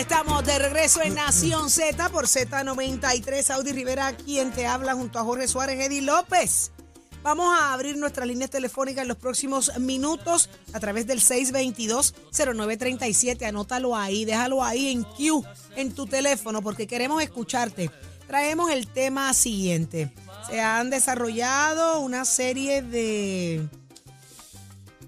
Estamos de regreso en Nación Z por Z93. Audi Rivera, quien te habla junto a Jorge Suárez, Eddie López. Vamos a abrir nuestras líneas telefónicas en los próximos minutos a través del 622-0937. Anótalo ahí, déjalo ahí en Q, en tu teléfono, porque queremos escucharte. Traemos el tema siguiente. Se han desarrollado una serie de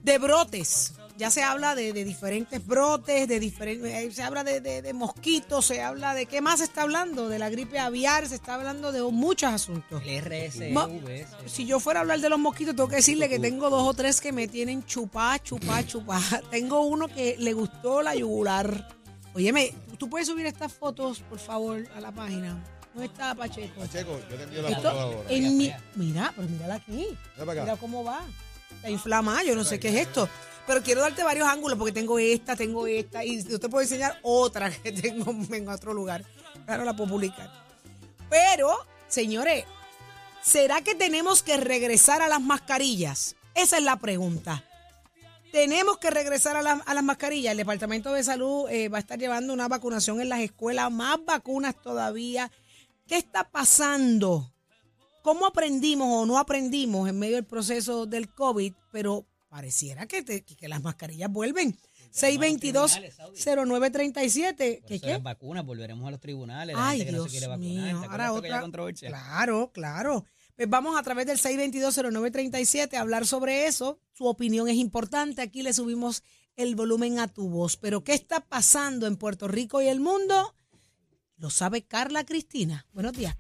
de brotes. Ya se habla de, de diferentes brotes, de diferentes, se habla de, de- de mosquitos, se habla de qué más se está hablando, de la gripe aviar, se está hablando de muchos asuntos. Ma- Si yo fuera a hablar de los mosquitos, tengo que decirle que tengo dos o tres que me tienen chupá, chupá, chupá. tengo uno que le gustó la yugular. Óyeme, ¿tú puedes subir estas fotos, por favor, a la página? ¿Dónde está Pacheco? Pacheco, yo te envío la Esto foto ahora. en mi- mira, pero mírala aquí. Mira cómo va. Está inflamada, yo no sé qué es esto. Pero quiero darte varios ángulos porque tengo esta, tengo esta y yo te puedo enseñar otra que tengo en otro lugar. Claro, la puedo publicar. Pero, señores, ¿será que tenemos que regresar a las mascarillas? Esa es la pregunta. Tenemos que regresar a, a las mascarillas. El Departamento de Salud eh, va a estar llevando una vacunación en las escuelas, más vacunas todavía. ¿Qué está pasando? ¿Cómo aprendimos o no aprendimos en medio del proceso del COVID? Pero pareciera que, te- que las mascarillas vuelven. 622-0937. ¿Qué Por eso qué? las vacunas, volveremos a los tribunales. La Ay, gente que no se quiere vacunar. mío. ¿Te acuerdas Ahora otra. controversia? Claro, claro. Pues vamos a través del 622-0937 a hablar sobre eso. Su opinión es importante. Aquí le subimos el volumen a tu voz. Pero ¿qué está pasando en Puerto Rico y el mundo? Lo sabe Carla Cristina. Buenos días.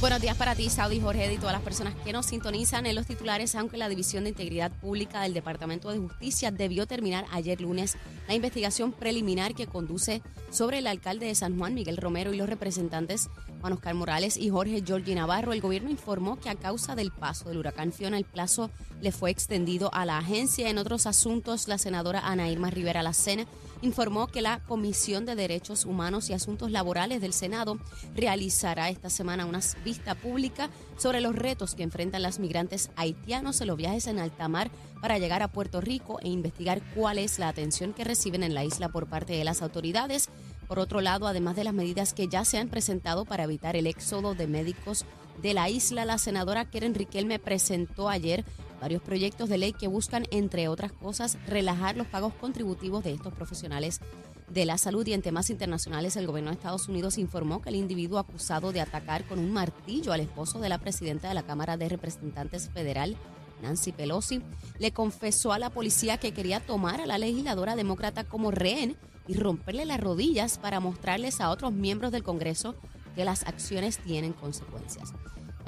Buenos días para ti, Saudi Jorge, y todas las personas que nos sintonizan en los titulares, aunque la División de Integridad Pública del Departamento de Justicia debió terminar ayer lunes la investigación preliminar que conduce sobre el alcalde de San Juan, Miguel Romero, y los representantes Juan Oscar Morales y Jorge Giorgi Navarro. El gobierno informó que a causa del paso del huracán Fiona, el plazo le fue extendido a la agencia. En otros asuntos, la senadora Ana Irma Rivera Lacena informó que la Comisión de Derechos Humanos y Asuntos Laborales del Senado realizará esta semana una vista pública sobre los retos que enfrentan las migrantes haitianos en los viajes en alta mar para llegar a Puerto Rico e investigar cuál es la atención que reciben en la isla por parte de las autoridades. Por otro lado, además de las medidas que ya se han presentado para evitar el éxodo de médicos de la isla, la senadora Keren Riquelme presentó ayer varios proyectos de ley que buscan, entre otras cosas, relajar los pagos contributivos de estos profesionales de la salud. Y en temas internacionales el gobierno de Estados Unidos informó que el individuo acusado de atacar con un martillo al esposo de la presidenta de la Cámara de Representantes Federal, Nancy Pelosi, le confesó a la policía que quería tomar a la legisladora demócrata como rehén y romperle las rodillas para mostrarles a otros miembros del Congreso que las acciones tienen consecuencias.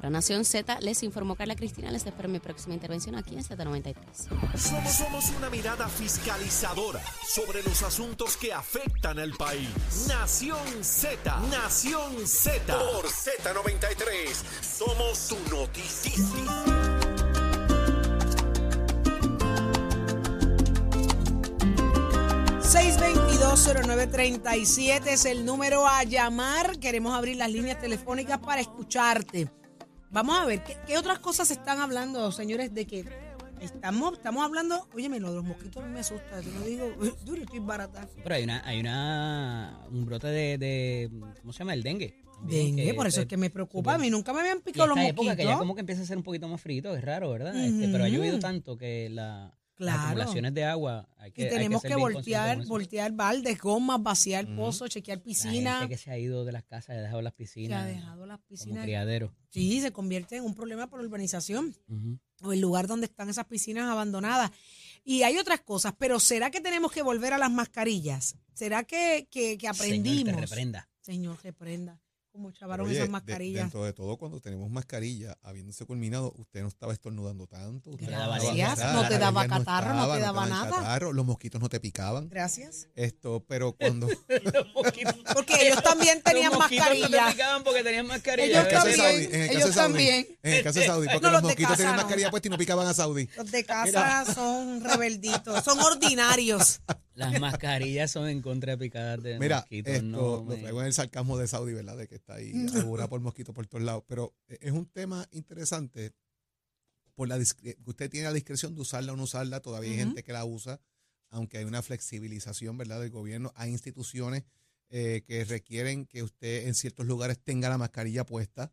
Para Nación Z les informó Carla Cristina. Les espero en mi próxima intervención aquí en Z93. Somos, somos una mirada fiscalizadora sobre los asuntos que afectan al país. Nación Z, Nación Z. Por Z93, somos su noticiero. 622-0937 es el número a llamar. Queremos abrir las líneas telefónicas para escucharte. Vamos a ver, ¿qué, qué otras cosas se están hablando, señores? De que estamos, estamos hablando, óyeme, lo de los mosquitos a mí me asusta, te lo digo, duro, estoy barata. Pero hay una, hay una, un brote de, de, ¿cómo se llama? El dengue. Dengue, que por eso es que me preocupa. A mí nunca me habían Y picado los esta época que ya mosquitos. como que empieza a ser un poquito más frito, es raro, ¿verdad? Este, pero ha llovido tanto que la, Claro. las acumulaciones de agua hay que Y tenemos que, voltear, voltear baldes, gomas, vaciar pozos, chequear La piscina. gente que se ha ido de las casas, ha dejado las Se piscinas ha dejado las como piscinas. criadero. Sí, se convierte en un problema por la urbanización. O el lugar donde están esas piscinas abandonadas. Y hay otras cosas, pero ¿será que tenemos que volver a las mascarillas? ¿Será que, que, que aprendimos? Señor, te reprenda. Señor, reprenda. Como chavaron Oye, esas de- mascarillas. dentro de todo, cuando tenemos mascarilla, habiéndose culminado, usted no estaba estornudando tanto. usted Gracias, estaba- no te daba catarro, no te estaban, daba daban nada. catarro, los mosquitos no te picaban. Gracias. Esto, pero cuando Porque ellos también tenían Los mosquitos no te mascarilla. picaban porque tenían mascarilla. Ellos de también, en el caso ellos de Saudi, también. en el caso de Saudi, porque No, los los de mosquitos tenían no. mascarilla puesta y no picaban a Saudi. Los de casa son rebelditos, son ordinarios. Las mascarillas son en contra de picadas de Mira, mosquitos. esto no, lo traigo en el sarcasmo de Saudi, ¿verdad? De que está ahí asegurada por mosquitos por todos lados. Pero eh, es un tema interesante por la eh, usted tiene la discreción de usarla o no usarla. Todavía hay gente que la usa, aunque hay una flexibilización, ¿verdad? Del gobierno. Hay instituciones eh, que requieren que usted en ciertos lugares tenga la mascarilla puesta.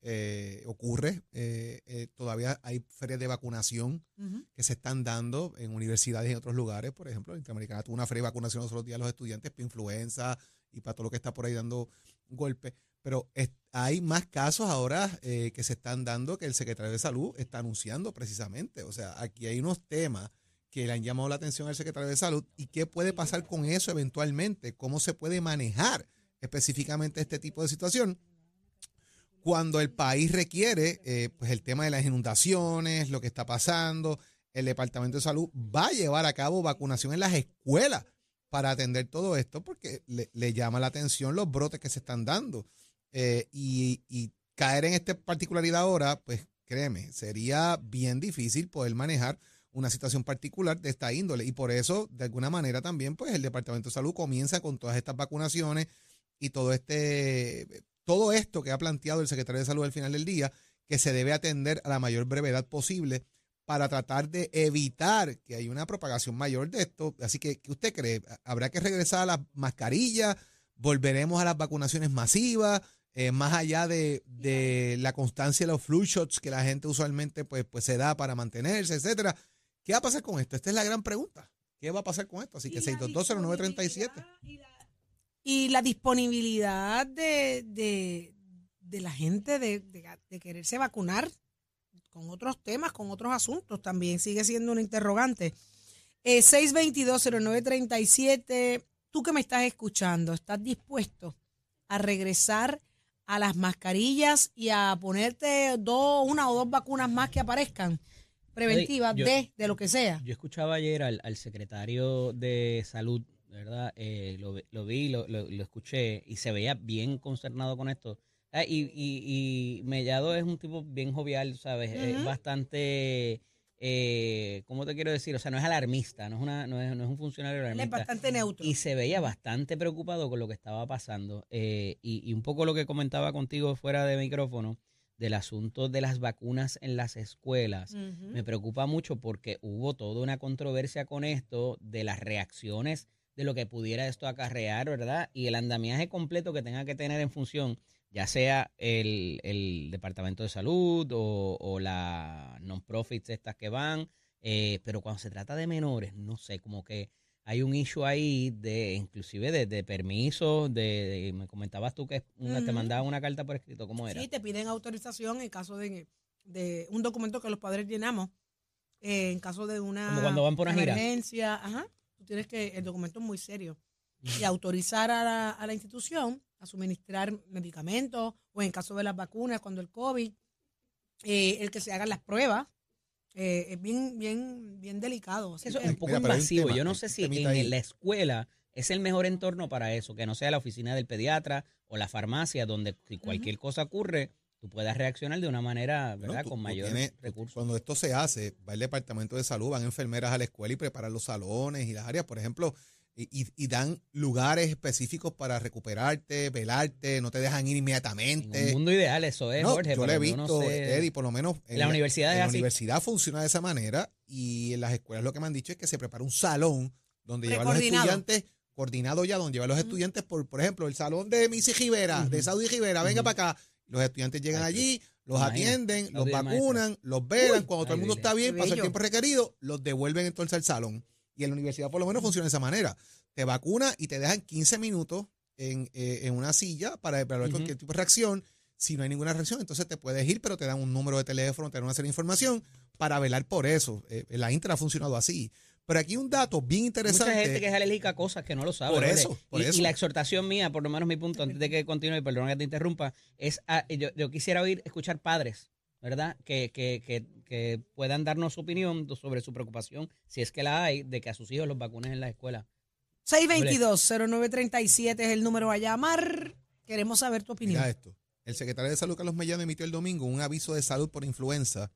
Eh, ocurre. eh, eh, todavía hay ferias de vacunación que se están dando en universidades y en otros lugares. Por ejemplo, la Interamericana tuvo una feria de vacunación los otros días a los estudiantes para influenza y para todo lo que está por ahí dando golpes. Pero es- hay más casos ahora eh, que se están dando que el secretario de Salud está anunciando precisamente. O sea, aquí hay unos temas que le han llamado la atención al secretario de Salud y qué puede pasar con eso eventualmente, cómo se puede manejar específicamente este tipo de situación cuando el país requiere eh, pues el tema de las inundaciones, lo que está pasando, el Departamento de Salud va a llevar a cabo vacunación en las escuelas para atender todo esto porque le, llama la atención los brotes que se están dando. Eh, y, y caer en esta particularidad ahora, pues créeme, sería bien difícil poder manejar una situación particular de esta índole. Y por eso, de alguna manera también, pues el Departamento de Salud comienza con todas estas vacunaciones y todo este todo esto que ha planteado el secretario de Salud al final del día, que se debe atender a la mayor brevedad posible para tratar de evitar que haya una propagación mayor de esto. Así que, ¿qué usted cree? ¿Habrá que regresar a las mascarillas? ¿Volveremos a las vacunaciones masivas? Eh, más allá de, de la constancia de los flu shots que la gente usualmente pues, pues se da para mantenerse, etcétera. ¿Qué va a pasar con esto? Esta es la gran pregunta. ¿Qué va a pasar con esto? Así que 6220937. Y la disponibilidad de, de, de la gente de, de- quererse vacunar con otros temas, con otros asuntos, también sigue siendo una interrogante. Eh, 6220937, tú que me estás escuchando, ¿estás dispuesto a regresar a las mascarillas y a ponerte dos, una o dos vacunas más que aparezcan preventivas de, de lo que sea? Yo escuchaba ayer al, al secretario de salud, ¿verdad? Eh, lo, lo vi, lo, lo- lo escuché y se veía bien concernado con esto. Ah, y, y, y Mellado es un tipo bien jovial, ¿sabes? Es Ujú. bastante, eh, ¿cómo te quiero decir? O sea, no es alarmista, no es, una, no es, no es un funcionario Él es alarmista. bastante neutro. Y se veía bastante preocupado con lo que estaba pasando. eh, y, y un poco lo que comentaba contigo fuera de micrófono del asunto de las vacunas en las escuelas. Ujú. Me preocupa mucho porque hubo toda una controversia con esto de las reacciones de lo que pudiera esto acarrear, ¿verdad? Y el andamiaje completo que tenga que tener en función, ya sea el, el Departamento de Salud o, o la non-profits estas que van, eh, pero cuando se trata de menores, no sé, como que hay un issue ahí de inclusive de, de permisos, de, de- me comentabas tú que una, te mandaban una carta por escrito, ¿cómo era? Sí, te piden autorización en caso de, de un documento que los padres llenamos. eh, en caso de una Como cuando van por una gira. emergencia, ajá, tú tienes que, el documento es muy serio. Y autorizar a la, a la institución a suministrar medicamentos o en caso de las vacunas, cuando el COVID, eh, el que se hagan las pruebas, eh, es bien, bien, bien delicado. Eso es un poco Mira, invasivo. tema, Yo no sé si ahí. en la escuela es el mejor entorno para eso, que no sea la oficina del pediatra o la farmacia, donde si cualquier cosa ocurre, tú puedas reaccionar de una manera, Bueno, ¿verdad? tú- Con mayor tienes- recursos. Cuando esto se hace, va el departamento de salud, van enfermeras a la escuela y preparan los salones y las áreas, por ejemplo, y, y- dan lugares específicos para recuperarte, velarte, no te dejan ir En inmediatamente. un mundo ideal eso es, No, Jorge. yo lo he no visto, sé. Eddie, por lo menos En la universidad en es la así. universidad funciona de esa manera y en las escuelas lo que me han dicho es que se prepara un salón donde llevan los estudiantes, coordinado ya, donde llevan los estudiantes, por, por ejemplo, el salón de Missy Rivera, de Saudi Rivera, venga para acá. Los estudiantes llegan Ay, allí, los atienden, los maestra. vacunan, los velan, cuando todo el mundo está bien, pasa el tiempo requerido, los devuelven entonces al salón. Y en la universidad por lo menos funciona de esa manera. Te vacuna y te dejan 15 minutos en, eh, en una silla para evaluar Ujú. cualquier tipo de reacción. Si no hay ninguna reacción, entonces te puedes ir, pero te dan un número de teléfono, te dan una serie de información para velar por eso. Eh, la Intra ha funcionado así. Pero aquí un dato bien interesante. Mucha gente que es alérgica a cosas que no lo sabe. Por eso, por y, eso. y la exhortación mía, por lo menos mi punto, antes de que continúe, perdón que te interrumpa, es a- yo, yo quisiera oír, escuchar padres, ¿verdad? Que, que, que, que puedan darnos su opinión sobre su preocupación, si es que la hay, de que a sus hijos los vacunen en la escuela. 622-0937 es el número a llamar. Queremos saber tu opinión. Mira esto. El secretario de Salud, Carlos Mellado, emitió el domingo un aviso de salud por influenza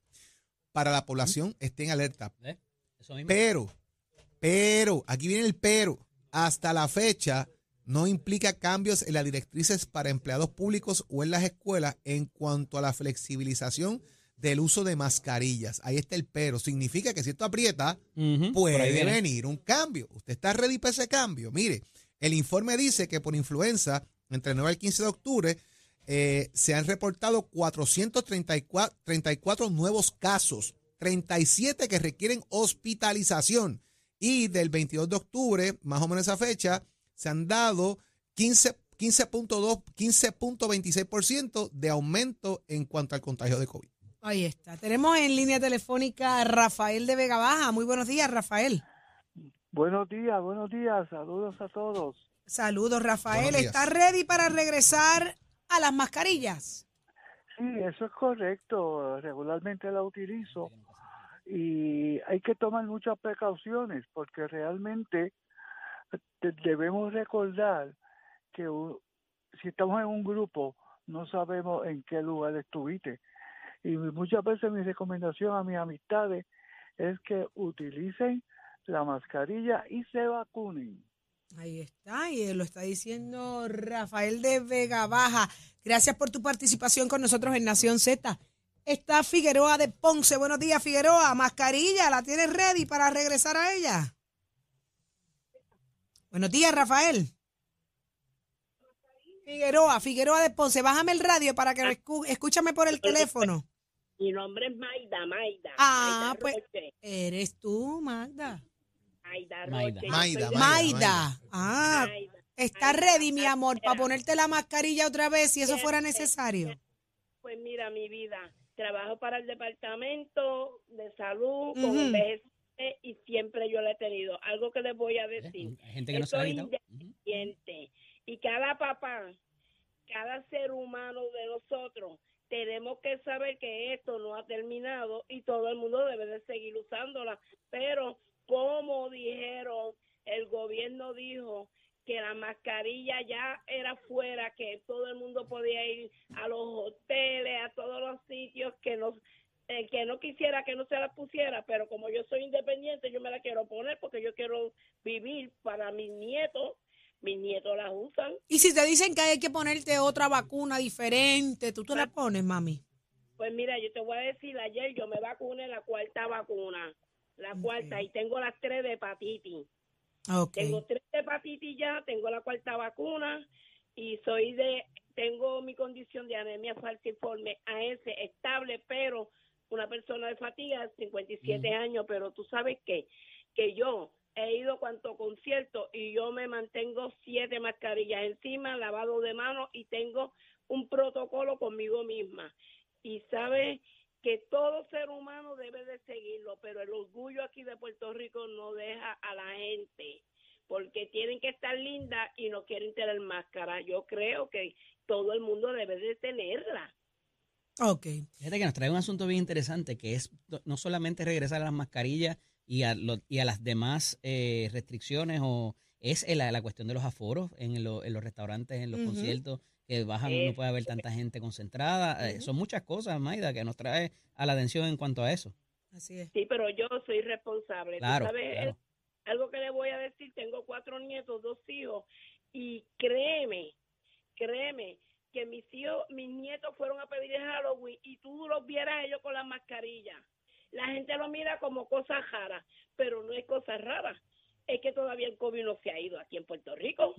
para la población esté en alerta. ¿eh? Eso mismo. Pero, pero, aquí viene el pero. Hasta la fecha no implica cambios en las directrices para empleados públicos o en las escuelas en cuanto a la flexibilización del uso de mascarillas. Ahí está el pero. Significa que si esto aprieta, puede venir un cambio. ¿Usted está ready para ese cambio? Mire, el informe dice que por influenza, entre el 9 y el 15 de octubre, eh, se han reportado 434 34 nuevos casos, 37 que requieren hospitalización. Y del 22 de octubre, más o menos esa fecha, se han dado 15 15.2, 15.26% de aumento en cuanto al contagio de COVID. Ahí está. Tenemos en línea telefónica a Rafael de Vega Baja. Muy buenos días, Rafael. Buenos días, buenos días, saludos a todos. Saludos, Rafael. ¿Estás ready para regresar a las mascarillas? Sí, eso es correcto, regularmente la utilizo y hay que tomar muchas precauciones porque realmente de- debemos recordar que si estamos en un grupo no sabemos en qué lugar estuviste y muchas veces mi recomendación a mis amistades es que utilicen la mascarilla y se vacunen. Ahí está, y lo está diciendo Rafael de Vega Baja. Gracias por tu participación con nosotros en Nación Z. Está Figueroa de Ponce. Buenos días, Figueroa. Mascarilla, ¿la tienes ready para regresar a ella? Buenos días, Rafael. Figueroa, Figueroa de Ponce. Bájame el radio para que escu- escúchame por el teléfono. Mi nombre es Maida, Maida. Ah, Maida pues- Roche, Eres tú, Magda. Maida Maida. Roche. Maida, de- Maida. Ah, Maida. está Maida, ready, mi amor, para ponerte la mascarilla otra vez si eso fuera necesario. Pues mira, mi vida, trabajo para el departamento de salud Ujú. con envejecientes y siempre yo lo he tenido. Algo que les voy a decir. Gente que no la. Ujú. independiente. Y cada papá, cada ser humano de nosotros, tenemos que saber que esto no ha terminado y todo el mundo debe de seguir usándola. Pero como dijeron, el gobierno dijo que la mascarilla ya era fuera, que todo el mundo podía ir a los hoteles, a todos los sitios que nos el que no quisiera que no se la pusiera, pero como yo soy independiente, yo me la quiero poner porque yo quiero vivir para mis nietos. Mis nietos las usan. Y si te dicen que hay que ponerte otra vacuna diferente, ¿tú te la pones, mami? Pues mira, yo te voy a decir, ayer yo me vacuné la cuarta vacuna, la cuarta, y tengo las tres de hepatitis. Tengo tres hepatitis ya, tengo la cuarta vacuna y soy de, tengo mi condición de anemia falciforme AS estable, pero una persona de fatiga, 57 años, pero tú sabes qué, que yo he ido cuanto concierto y yo me mantengo siete mascarillas encima, lavado de manos y tengo un protocolo conmigo misma. Y sabes que todo ser humano debe de seguirlo, pero el orgullo aquí de Puerto Rico no deja a la gente porque tienen que estar lindas y no quieren tener máscara. Yo creo que todo el mundo debe de tenerla. Ok. Fíjate que nos trae un asunto bien interesante, que es no- solamente regresar a las mascarillas y a, lo- y a las demás eh, restricciones, o es el- la, cuestión de los aforos en, lo- en los restaurantes, en los conciertos, que bajan, no puede haber tanta gente concentrada. Eh, son muchas cosas, Maida, que nos trae a la atención en cuanto a eso. Así es. Sí, pero yo soy responsable. Tú Claro, sabes, claro. algo que le voy a decir, tengo cuatro nietos, dos hijos, y créeme, créeme, que mis hijos, mis nietos fueron a pedir el Halloween y tú los vieras ellos con la mascarilla. La gente lo mira como cosa rara, pero no es cosa rara. Es que todavía el COVID no se ha ido aquí en Puerto Rico.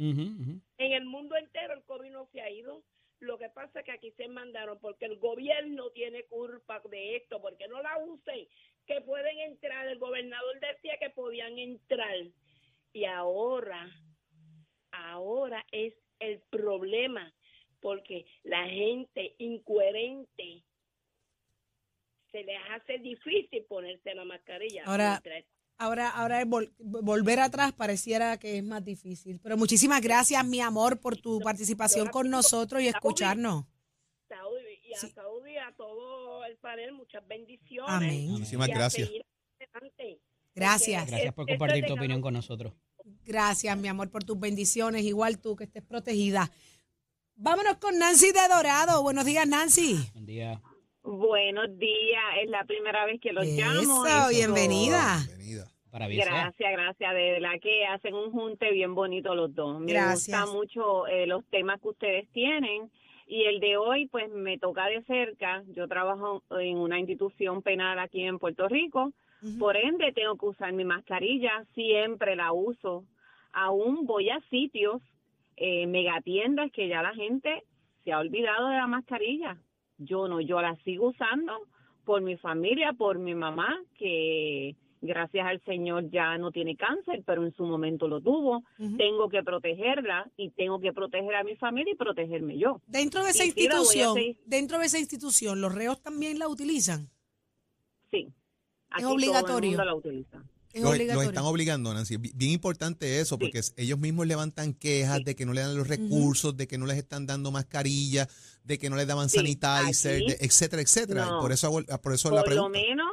En el mundo entero el COVID no se ha ido. Lo que pasa es que aquí se mandaron porque el gobierno tiene culpa de esto, porque no la usen, que pueden entrar. El gobernador decía que podían entrar. Y ahora, ahora es el problema, porque la gente incoherente se les hace difícil ponerse la mascarilla. Ahora- Mientras- Ahora, ahora vol- volver atrás pareciera que es más difícil. Pero muchísimas gracias, mi amor, por tu participación con nosotros y escucharnos. Saudi, y a Sí. Saudi y a todo el panel, muchas bendiciones. Amén. Muchísimas gracias. Gracias. Gracias por Esto es compartir tu opinión con nosotros. Gracias, mi amor, por tus bendiciones. Igual tú, que estés protegida. Vámonos con Nancy de Dorado. Buenos días, Nancy. Buen día. Buenos días, es la primera vez que los llamo. Eso, Esto- bienvenida. Bienvenida. Para bien sea. Gracias, gracias. De verdad que hacen un junte bien bonito los dos. Me Gracias. gustan mucho eh, los temas que ustedes tienen. Y el de hoy, pues me toca de cerca. Yo trabajo en una institución penal aquí en Puerto Rico. Por ende, tengo que usar mi mascarilla. Siempre la uso. Aún voy a sitios, eh, megatiendas, que ya la gente se ha olvidado de la mascarilla. Yo no, yo la sigo usando por mi familia, por mi mamá, que gracias al Señor ya no tiene cáncer, pero en su momento lo tuvo. Tengo que protegerla y tengo que proteger a mi familia y protegerme yo. Dentro de esa Y institución, dentro de esa institución, ¿los reos también la utilizan? Sí. Aquí obligatorio. Todo el mundo la utiliza. Es Los, están obligando, Nancy. Bi- Bien importante eso, porque es- ellos mismos levantan quejas Sí. de que no le dan los recursos, de que no les están dando mascarilla, de que no les daban Sí, sanitizer, de- etcétera, etcétera. No. Y por eso, por eso la Por lo pregunta. menos,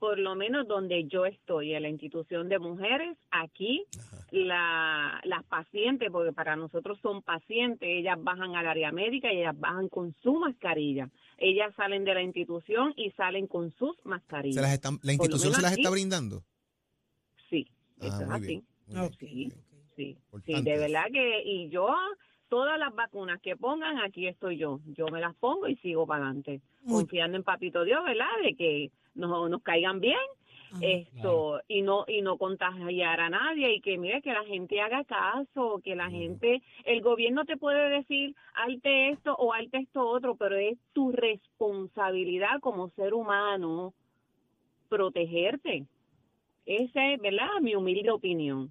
por lo menos donde yo estoy, en la institución de mujeres, aquí la, las pacientes, porque para nosotros son pacientes, ellas bajan al área médica y ellas bajan con su mascarilla. Ellas salen de la institución y salen con sus mascarillas. Se las están, la institución se las aquí. está brindando. Sí, Ah, eso es muy así. bien. muy bien. Sí, sí, de verdad que, y yo, todas las vacunas que pongan, aquí estoy yo. Yo me las pongo y sigo para adelante. Confiando en Papito Dios, ¿verdad? De que nos, nos caigan bien Ajá. esto y no y no contagiar a nadie y que mire que la gente haga caso que la gente el gobierno te puede decir halte esto o halte esto otro pero es tu responsabilidad como ser humano protegerte esa es verdad mi humilde opinión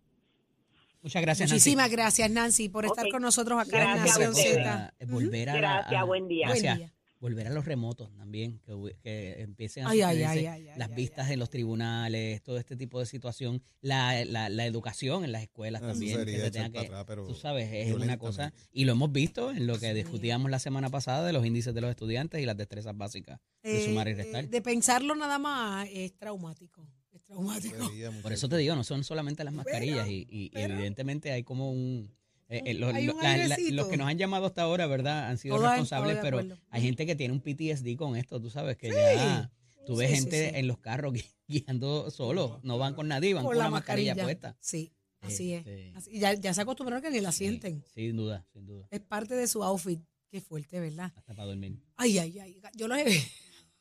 Muchas gracias, Muchísimas gracias, Nancy, por estar con nosotros acá en Gracias a Nación. Z. Volver a la- Gracias, a- buen día. Buen Gracias. día. Volver a los remotos también, que, empiecen a Ay, ay, sucederse ay, ay, ay, las ay, vistas en los tribunales, todo este tipo de situación, la, la, la educación en las escuelas Ah, también, que se tenga que, atrás, pero tú sabes, es una cosa, y lo hemos visto en lo que Sí. discutíamos la semana pasada de los índices de los estudiantes y las destrezas básicas de Eh, sumar y eh, restar. de pensarlo nada más es traumático. Es traumático. Sería Por eso te digo, no son solamente las mascarillas y, y- y pero- evidentemente hay como un... eh, eh, los, Hay lo- un la- la- airecito. los que nos han llamado hasta ahora, ¿verdad? Han sido responsables, pero hay gente que tiene un PTSD con esto, tú sabes, que ya... Tú ves Sí, gente sí. en los carros gui- guiando solos, no van con nadie, van con, la la mascarilla, puesta. Sí, así Este, es. Así- ya, ya se acostumbraron que ni la Sí, sienten. sin duda, sin duda. Es parte de su outfit. Qué fuerte, ¿verdad? Hasta para dormir. Ay, ay, ay. Yo los he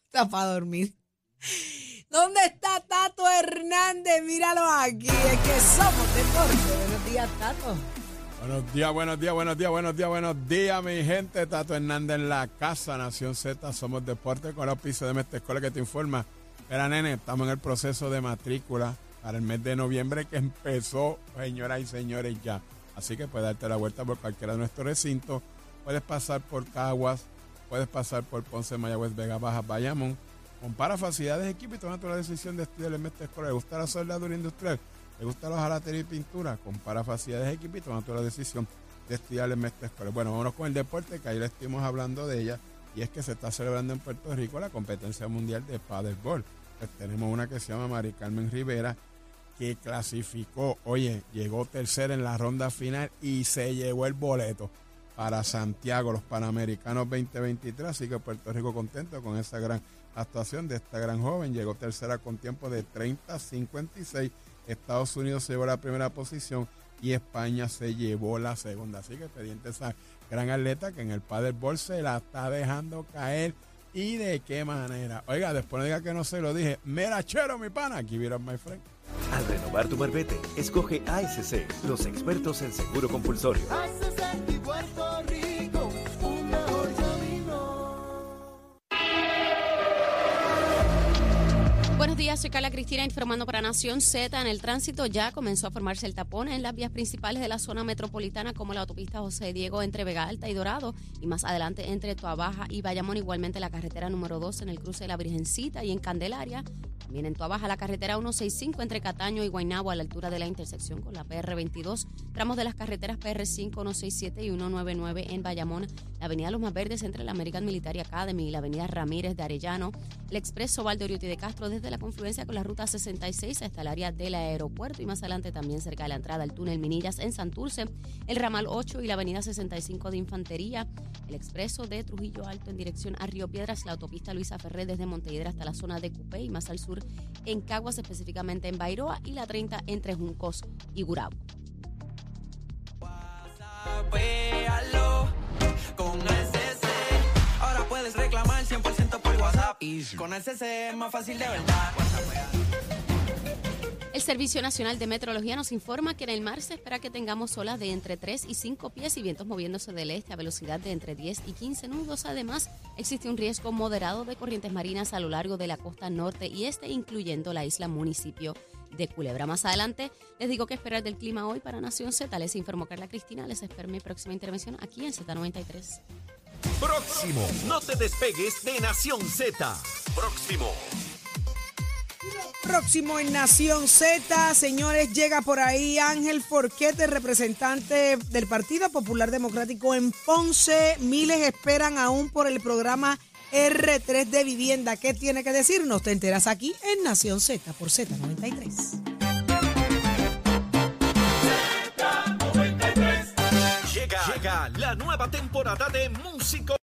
Está para dormir. ¿Dónde está Tato Hernández? Míralo aquí. Es que somos deporte. Buenos días, Tato. Buenos días, buenos días, buenos días, buenos días, buenos días, mi gente. Tato Hernández en la casa, Nación Z, somos deporte con el auspicio de Mestre Escuela que te informa. Mira, nene, estamos en el proceso de matrícula para el mes de noviembre que empezó, señoras y señores, ya. Así que puedes darte la vuelta por cualquiera de nuestros recintos. Puedes pasar por Caguas, puedes pasar por Ponce, Mayagüez, Vega Baja, Bayamón. Compara facilidades, equipo y toma tu la decisión de estudiar el Mestre Escuela. ¿Le gusta la soldadura industrial? ¿Le gusta la jalatería y pintura? Compara facilidades, equipo y toma la decisión de estudiar el Mestre Escuela. Bueno, vámonos con el deporte, que ayer estuvimos hablando de ella. Y es que se está celebrando en Puerto Rico la competencia mundial de paddleball. Pues tenemos una que se llama Mari Carmen Rivera, que clasificó, oye, llegó tercera en la ronda final y se llevó el boleto para Santiago, los Panamericanos 2023. Así que Puerto Rico contento con esa gran actuación de esta gran joven. Llegó tercera con tiempo de 30-56. Estados Unidos se llevó la primera posición y España se llevó la segunda. Así que pendiente esa gran atleta que en el paddleball se la está dejando caer. ¿Y de qué manera? Oiga, después no diga que no se lo dije. Mira, chero, mi pana. It up, my friend. Al renovar tu marbete, escoge ASC, los expertos en seguro compulsorio. Buenos días, soy Carla Cristina informando para Nación Z. En el tránsito ya comenzó a formarse el tapón en las vías principales de la zona metropolitana como la autopista José Diego entre Vega Alta y Dorado y más adelante entre Tuabaja y Bayamón, igualmente la carretera número 2 en el cruce de la Virgencita y en Candelaria. También en Tuabaja la carretera 165 entre Cataño y Guaynabo a la altura de la intersección con la PR22, tramos de las carreteras PR5, 167 y 199 en Bayamón, la avenida Los Más Verdes entre la American Military Academy y la avenida Ramírez de Arellano, el expreso Valdoriotti de Castro desde la confluencia con la ruta 66 hasta el área del aeropuerto y más adelante también cerca de la entrada al túnel Minillas en Santurce, el ramal 8 y la avenida 65 de Infantería, el expreso de Trujillo Alto en dirección a Río Piedras, la autopista Luisa Ferré desde Montehiedra hasta la zona de Cupé y más al sur en Caguas, específicamente en Bairoa y la 30 entre Juncos y Gurabo. Con ahora puedes reclamar 100% por WhatsApp. Con es más fácil de verdad. El Servicio Nacional de Meteorología nos informa que en el mar se espera que tengamos olas de entre 3 y 5 pies y vientos moviéndose del este a velocidad de entre 10 y 15 nudos. Además, existe un riesgo moderado de corrientes marinas a lo largo de la costa norte y este, incluyendo la isla municipio de Culebra. Más adelante les digo qué esperar del clima hoy para Nación Z. Les informó Carla Cristina. Les espero mi próxima intervención aquí en Z93. Próximo. No te despegues de Nación Z. Próximo. Próximo en Nación Z, señores, llega por ahí Ángel Forquete, representante del Partido Popular Democrático en Ponce. Miles esperan aún por el programa R3 de vivienda. ¿Qué tiene que decirnos? Te enteras aquí en Nación Z por Z93. Llega, llega la nueva temporada de Músico